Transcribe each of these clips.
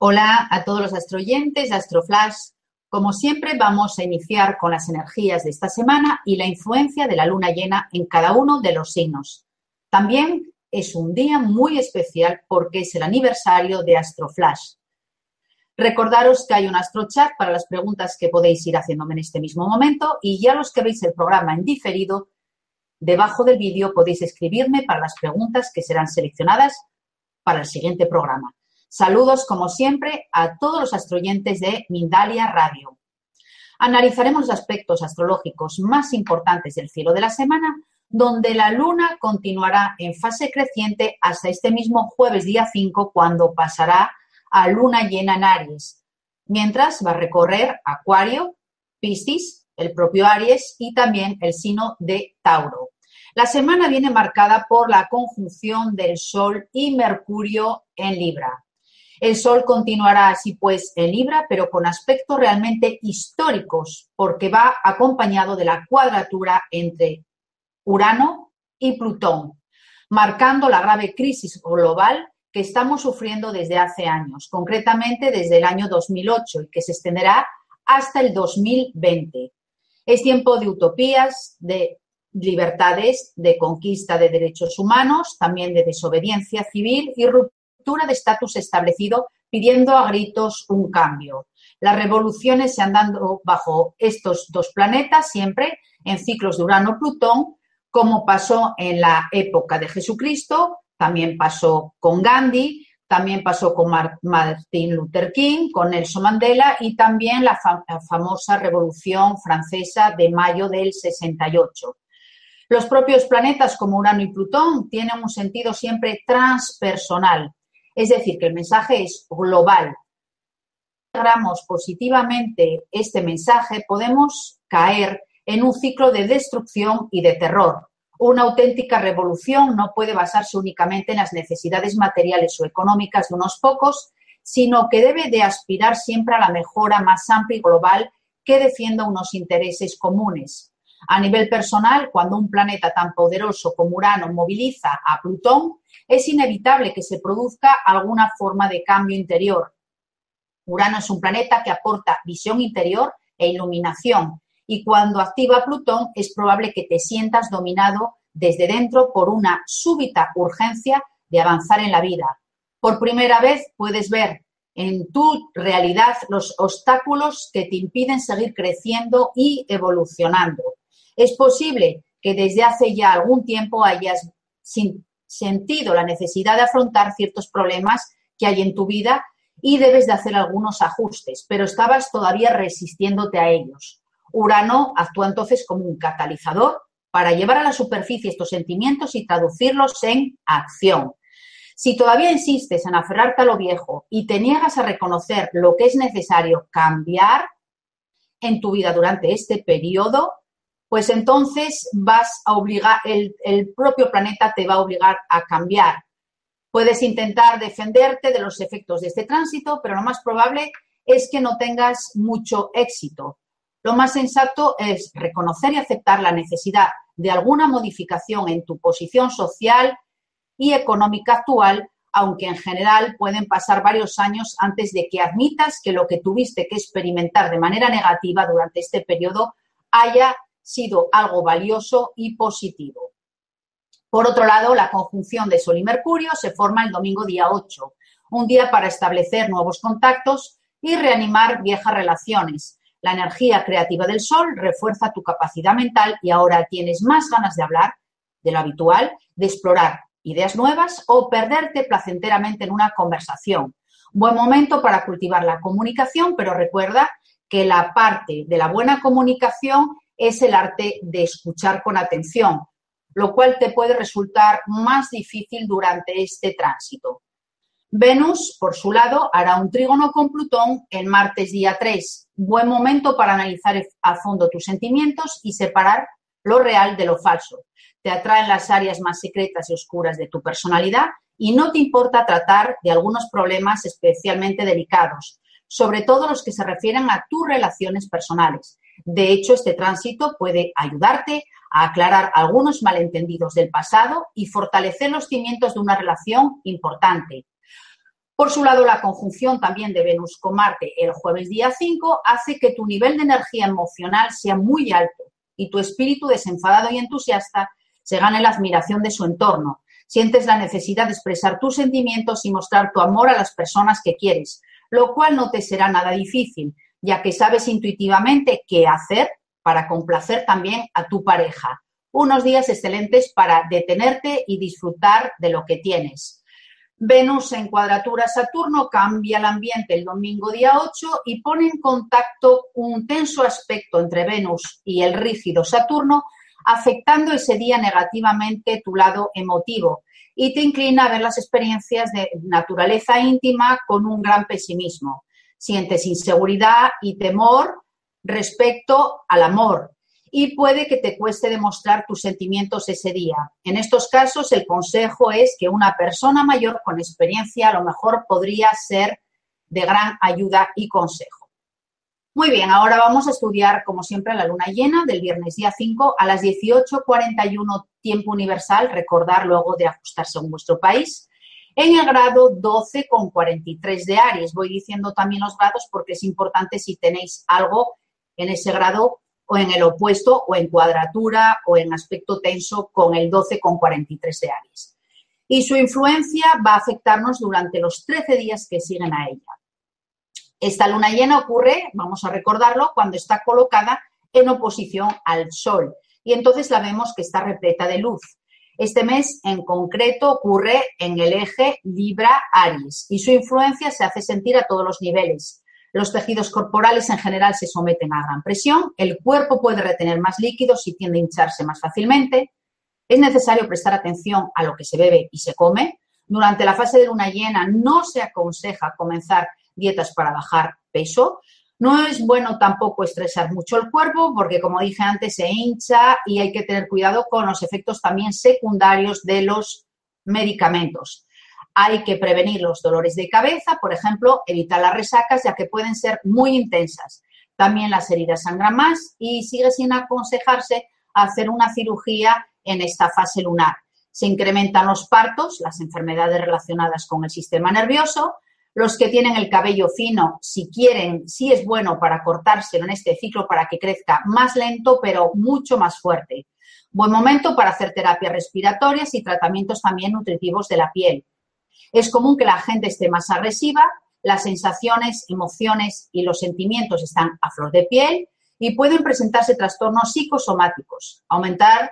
Hola a todos los astroyentes de Astroflash. Como siempre, vamos a iniciar con las energías de esta semana y la influencia de la luna llena en cada uno de los signos. También es un día muy especial porque es el aniversario de Astroflash. Recordaros que hay un astrochat para las preguntas que podéis ir haciéndome en este mismo momento y ya los que veis el programa en diferido, debajo del vídeo podéis escribirme para las preguntas que serán seleccionadas para el siguiente programa. Saludos, como siempre, a todos los astroyentes de Mindalia Radio. Analizaremos los aspectos astrológicos más importantes del cielo de la semana, donde la luna continuará en fase creciente hasta este mismo jueves día 5, cuando pasará a luna llena en Aries, mientras va a recorrer Acuario, Piscis, el propio Aries y también el signo de Tauro. La semana viene marcada por la conjunción del Sol y Mercurio en Libra. El Sol continuará así pues en Libra, pero con aspectos realmente históricos, porque va acompañado de la cuadratura entre Urano y Plutón, marcando la grave crisis global que estamos sufriendo desde hace años, concretamente desde el año 2008 y que se extenderá hasta el 2020. Es tiempo de utopías, de libertades, de conquista de derechos humanos, también de desobediencia civil y ruptura de estatus establecido pidiendo a gritos un cambio. Las revoluciones se han dado bajo estos dos planetas siempre en ciclos de Urano-Plutón, como pasó en la época de Jesucristo, también pasó con Gandhi, también pasó con Martin Luther King, con Nelson Mandela y también la, la famosa Revolución Francesa de mayo del 68. Los propios planetas como Urano y Plutón tienen un sentido siempre transpersonal, es decir, que el mensaje es global. Si integramos positivamente este mensaje, podemos caer en un ciclo de destrucción y de terror. Una auténtica revolución no puede basarse únicamente en las necesidades materiales o económicas de unos pocos, sino que debe de aspirar siempre a la mejora más amplia y global que defienda unos intereses comunes. A nivel personal, cuando un planeta tan poderoso como Urano moviliza a Plutón, es inevitable que se produzca alguna forma de cambio interior. Urano es un planeta que aporta visión interior e iluminación y cuando activa Plutón es probable que te sientas dominado desde dentro por una súbita urgencia de avanzar en la vida. Por primera vez puedes ver en tu realidad los obstáculos que te impiden seguir creciendo y evolucionando. Es posible que desde hace ya algún tiempo hayas sentido la necesidad de afrontar ciertos problemas que hay en tu vida y debes de hacer algunos ajustes, pero estabas todavía resistiéndote a ellos. Urano actúa entonces como un catalizador para llevar a la superficie estos sentimientos y traducirlos en acción. Si todavía insistes en aferrarte a lo viejo y te niegas a reconocer lo que es necesario cambiar en tu vida durante este periodo, pues entonces vas a obligar, el, propio planeta te va a obligar a cambiar. Puedes intentar defenderte de los efectos de este tránsito, pero lo más probable es que no tengas mucho éxito. Lo más sensato es reconocer y aceptar la necesidad de alguna modificación en tu posición social y económica actual, aunque en general pueden pasar varios años antes de que admitas que lo que tuviste que experimentar de manera negativa durante este periodo haya sido algo valioso y positivo. Por otro lado, la conjunción de Sol y Mercurio se forma el domingo día 8, un día para establecer nuevos contactos y reanimar viejas relaciones. La energía creativa del Sol refuerza tu capacidad mental y ahora tienes más ganas de hablar de lo habitual, de explorar ideas nuevas o perderte placenteramente en una conversación. Buen momento para cultivar la comunicación, pero recuerda que la parte de la buena comunicación es el arte de escuchar con atención, lo cual te puede resultar más difícil durante este tránsito. Venus, por su lado, hará un trígono con Plutón el martes día 3. Buen momento para analizar a fondo tus sentimientos y separar lo real de lo falso. Te atraen las áreas más secretas y oscuras de tu personalidad y no te importa tratar de algunos problemas especialmente delicados, sobre todo los que se refieren a tus relaciones personales. De hecho, este tránsito puede ayudarte a aclarar algunos malentendidos del pasado y fortalecer los cimientos de una relación importante. Por su lado, la conjunción también de Venus con Marte el jueves día 5 hace que tu nivel de energía emocional sea muy alto y tu espíritu desenfadado y entusiasta se gane la admiración de su entorno. Sientes la necesidad de expresar tus sentimientos y mostrar tu amor a las personas que quieres, lo cual no te será nada difícil, ya que sabes intuitivamente qué hacer para complacer también a tu pareja. Unos días excelentes para detenerte y disfrutar de lo que tienes. Venus en cuadratura Saturno cambia el ambiente el domingo día 8 y pone en contacto un tenso aspecto entre Venus y el rígido Saturno, afectando ese día negativamente tu lado emotivo y te inclina a ver las experiencias de naturaleza íntima con un gran pesimismo. Sientes inseguridad y temor respecto al amor, y puede que te cueste demostrar tus sentimientos ese día. En estos casos, el consejo es que una persona mayor con experiencia a lo mejor podría ser de gran ayuda y consejo. Muy bien, ahora vamos a estudiar, como siempre, la luna llena del viernes día 5 a las 18.41 tiempo universal, recordar luego de ajustarse en vuestro país, en el grado 12,43 de Aries. Voy diciendo también los grados porque es importante si tenéis algo en ese grado o en el opuesto o en cuadratura o en aspecto tenso con el 12 con 43 de Aries. Y su influencia va a afectarnos durante los 13 días que siguen a ella. Esta luna llena ocurre, vamos a recordarlo, cuando está colocada en oposición al Sol y entonces la vemos que está repleta de luz. Este mes en concreto ocurre en el eje Libra-Aries y su influencia se hace sentir a todos los niveles, los tejidos corporales en general se someten a gran presión, el cuerpo puede retener más líquidos y tiende a hincharse más fácilmente. Es necesario prestar atención a lo que se bebe y se come. Durante la fase de luna llena no se aconseja comenzar dietas para bajar peso. No es bueno tampoco estresar mucho el cuerpo porque, como dije antes, se hincha y hay que tener cuidado con los efectos también secundarios de los medicamentos. Hay que prevenir los dolores de cabeza, por ejemplo, evitar las resacas, ya que pueden ser muy intensas. También las heridas sangran más y sigue sin aconsejarse hacer una cirugía en esta fase lunar. Se incrementan los partos, las enfermedades relacionadas con el sistema nervioso. Los que tienen el cabello fino, si quieren, sí es bueno para cortárselo en este ciclo para que crezca más lento, pero mucho más fuerte. Buen momento para hacer terapias respiratorias y tratamientos también nutritivos de la piel. Es común que la gente esté más agresiva, las sensaciones, emociones y los sentimientos están a flor de piel y pueden presentarse trastornos psicosomáticos, aumentar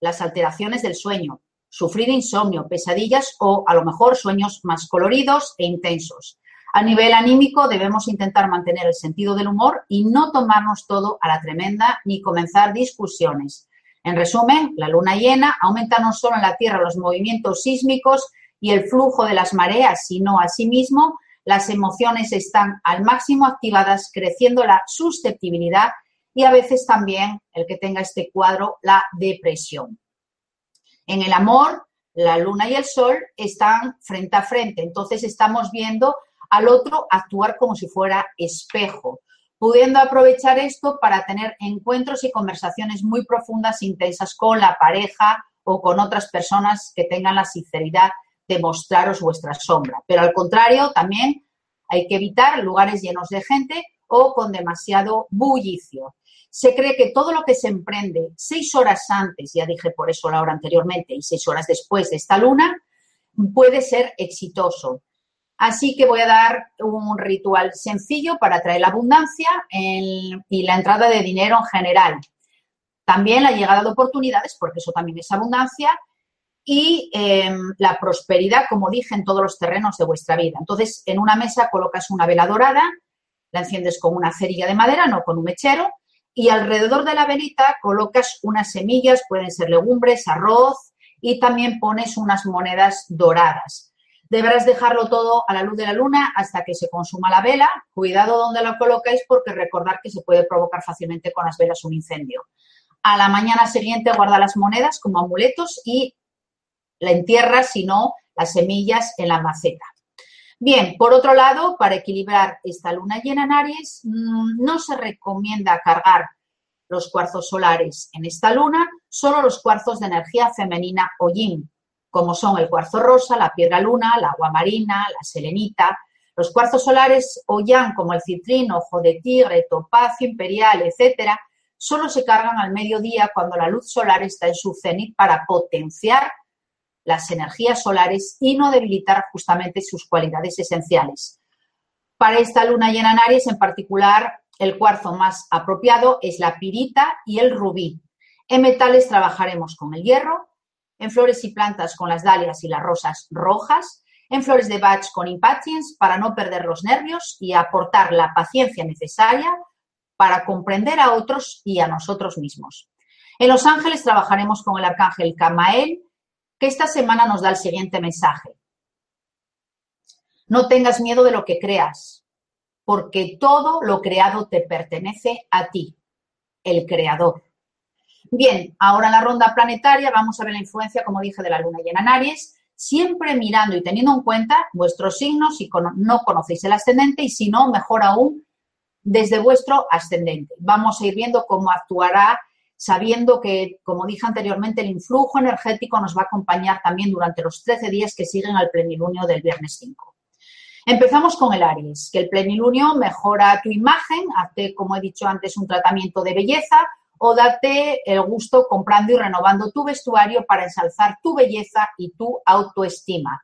las alteraciones del sueño, sufrir insomnio, pesadillas o a lo mejor sueños más coloridos e intensos. A nivel anímico debemos intentar mantener el sentido del humor y no tomarnos todo a la tremenda ni comenzar discusiones. En resumen, la luna llena aumenta no solo en la Tierra los movimientos sísmicos, y el flujo de las mareas, sino asimismo las emociones están al máximo activadas, creciendo la susceptibilidad y a veces también el que tenga este cuadro, la depresión. En el amor, la luna y el sol están frente a frente, entonces estamos viendo al otro actuar como si fuera espejo, pudiendo aprovechar esto para tener encuentros y conversaciones muy profundas, intensas con la pareja o con otras personas que tengan la sinceridad de mostraros vuestra sombra. Pero al contrario, también hay que evitar lugares llenos de gente o con demasiado bullicio. Se cree que todo lo que se emprende seis horas antes, ya dije por eso la hora anteriormente, y seis horas después de esta luna, puede ser exitoso. Así que voy a dar un ritual sencillo para traer la abundancia y la entrada de dinero en general. También la llegada de oportunidades, porque eso también es abundancia, y em, la prosperidad, como dije, en todos los terrenos de vuestra vida. Entonces, en una mesa colocas una vela dorada, la enciendes con una cerilla de madera, no con un mechero, y alrededor de la velita colocas unas semillas, pueden ser legumbres, arroz, y también pones unas monedas doradas. Deberás dejarlo todo a la luz de la luna hasta que se consuma la vela. Cuidado donde lo colocáis porque recordar que se puede provocar fácilmente con las velas un incendio. A la mañana siguiente guarda las monedas como amuletos y la entierra, sino las semillas en la maceta. Bien, por otro lado, para equilibrar esta luna llena en Aries, mm, no se recomienda cargar los cuarzos solares en esta luna, solo los cuarzos de energía femenina o yin, como son el cuarzo rosa, la piedra luna, la agua marina, la selenita. Los cuarzos solares o yang, como el citrino, ojo de tigre, topacio imperial, etcétera, solo se cargan al mediodía cuando la luz solar está en su cenit para potenciar las energías solares y no debilitar justamente sus cualidades esenciales. Para esta luna llena en Aries, en particular, el cuarzo más apropiado es la pirita y el rubí. En metales trabajaremos con el hierro, en flores y plantas con las dalias y las rosas rojas, en flores de Bach con impatience para no perder los nervios y aportar la paciencia necesaria para comprender a otros y a nosotros mismos. En Los Ángeles trabajaremos con el arcángel Camael, que esta semana nos da el siguiente mensaje. No tengas miedo de lo que creas, porque todo lo creado te pertenece a ti, el creador. Bien, ahora en la ronda planetaria vamos a ver la influencia, como dije, de la luna llena en Aries, siempre mirando y teniendo en cuenta vuestros signos si no conocéis el ascendente y si no, mejor aún, desde vuestro ascendente. Vamos a ir viendo cómo actuará, sabiendo que, como dije anteriormente, el influjo energético nos va a acompañar también durante los 13 días que siguen al plenilunio del viernes 5. Empezamos con el Aries, que el plenilunio mejora tu imagen, hace, como he dicho antes, un tratamiento de belleza o date el gusto comprando y renovando tu vestuario para ensalzar tu belleza y tu autoestima.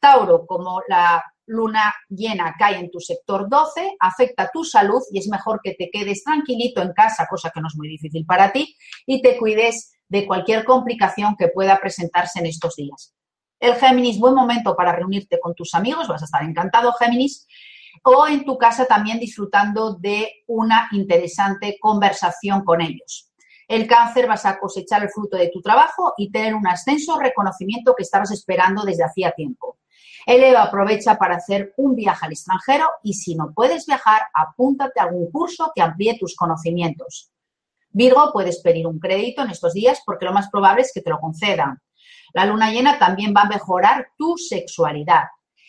Tauro, como la luna llena cae en tu sector 12, afecta tu salud y es mejor que te quedes tranquilito en casa, cosa que no es muy difícil para ti, y te cuides de cualquier complicación que pueda presentarse en estos días. El Géminis, buen momento para reunirte con tus amigos, vas a estar encantado, Géminis, o en tu casa también disfrutando de una interesante conversación con ellos. El cáncer vas a cosechar el fruto de tu trabajo y tener un ascenso reconocimiento que estabas esperando desde hacía tiempo. El Eva aprovecha para hacer un viaje al extranjero y si no puedes viajar, apúntate a algún curso que amplíe tus conocimientos. Virgo, puedes pedir un crédito en estos días porque lo más probable es que te lo concedan. La luna llena también va a mejorar tu sexualidad.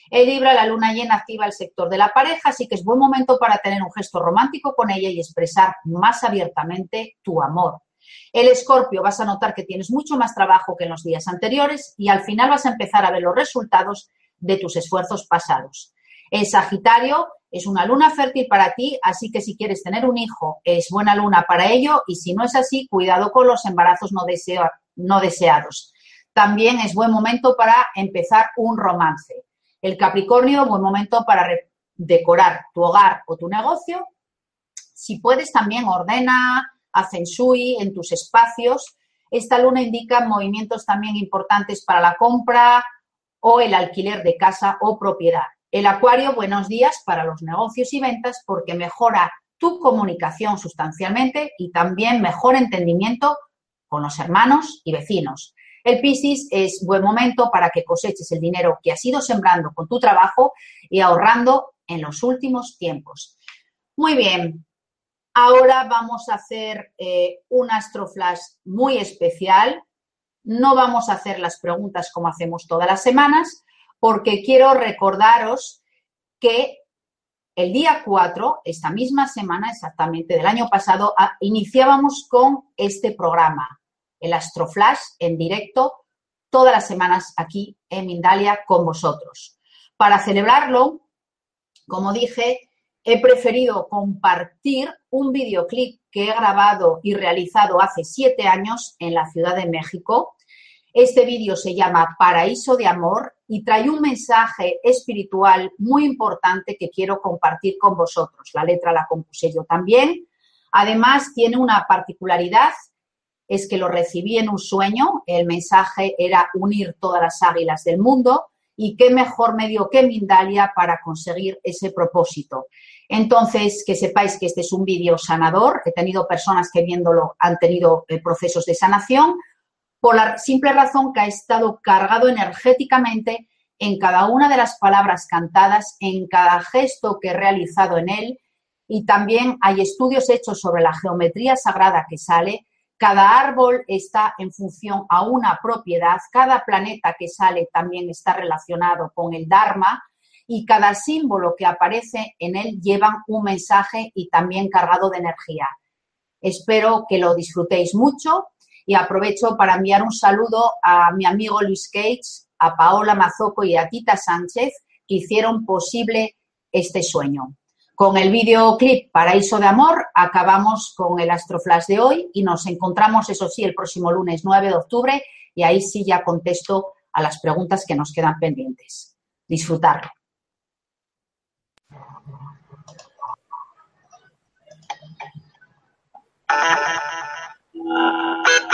El Libra, la luna llena activa el sector de la pareja, así que es buen momento para tener un gesto romántico con ella y expresar más abiertamente tu amor. El Escorpio, vas a notar que tienes mucho más trabajo que en los días anteriores y al final vas a empezar a ver los resultados de tus esfuerzos pasados. El Sagitario es una luna fértil para ti, así que si quieres tener un hijo, es buena luna para ello y si no es así, cuidado con los embarazos no, deseados también es buen momento para empezar un romance. El Capricornio, buen momento para decorar tu hogar o tu negocio. Si puedes, también ordena, haz shui en tus espacios. Esta luna indica movimientos también importantes para la compra o el alquiler de casa o propiedad. El Acuario, buenos días para los negocios y ventas porque mejora tu comunicación sustancialmente y también mejor entendimiento con los hermanos y vecinos. El Piscis es buen momento para que coseches el dinero que has ido sembrando con tu trabajo y ahorrando en los últimos tiempos. Muy bien, ahora vamos a hacer eh, un astroflash muy especial. No vamos a hacer las preguntas como hacemos todas las semanas, porque quiero recordaros que el día 4, esta misma semana exactamente del año pasado, iniciábamos con este programa el Astroflash en directo todas las semanas aquí en Mindalia con vosotros. Para celebrarlo, como dije, he preferido compartir un videoclip que he grabado y realizado hace siete años en la Ciudad de México. Este vídeo se llama Paraíso de Amor y trae un mensaje espiritual muy importante que quiero compartir con vosotros. La letra la compuse yo también. Además, tiene una particularidad es que lo recibí en un sueño, el mensaje era unir todas las águilas del mundo y qué mejor medio que Mindalia para conseguir ese propósito. Entonces, que sepáis que este es un vídeo sanador, he tenido personas que viéndolo han tenido eh, procesos de sanación, por la simple razón que ha estado cargado energéticamente en cada una de las palabras cantadas, en cada gesto que he realizado en él, y también hay estudios hechos sobre la geometría sagrada que sale, cada árbol está en función a una propiedad, cada planeta que sale también está relacionado con el Dharma. Y cada símbolo que aparece en él lleva un mensaje y también cargado de energía. Espero que lo disfrutéis mucho y aprovecho para enviar un saludo a mi amigo Luis Cage, a Paola Mazoco y a Tita Sánchez, que hicieron posible este sueño. Con el videoclip Paraíso de Amor acabamos con el Astroflash de hoy y nos encontramos, eso sí, el próximo lunes 9 de octubre y ahí sí ya contesto a las preguntas que nos quedan pendientes. Disfrutarlo. Ah.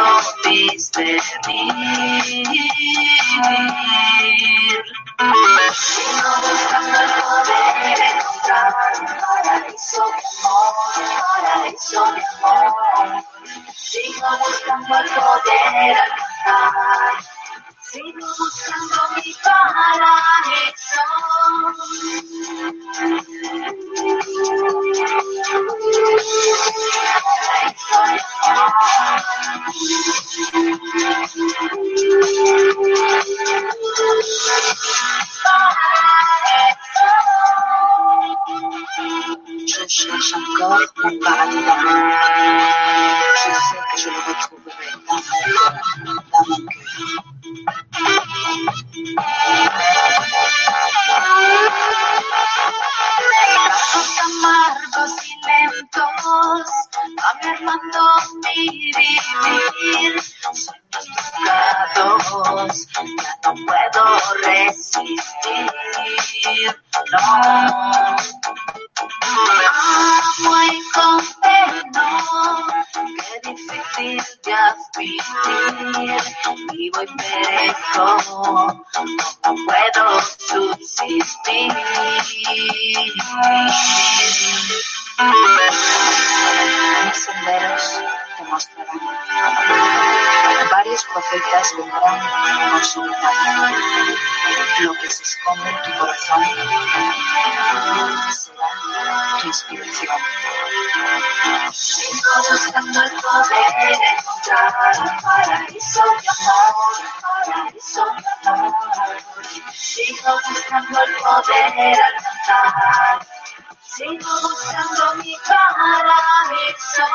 supiste vivir. Buscando el poder paraíso de Sigo buscando mi paraíso. cherche encore mon paradis d'amour. Je sais que je le retrouverai vivo y perezco, no puedo subsistir. Mis senderos te mostrarán. Varios profetas vendrán con su. Lo que se esconde en tu corazón será tu inspiración. Sigo buscando el poder. Sigo buscando mi paraíso.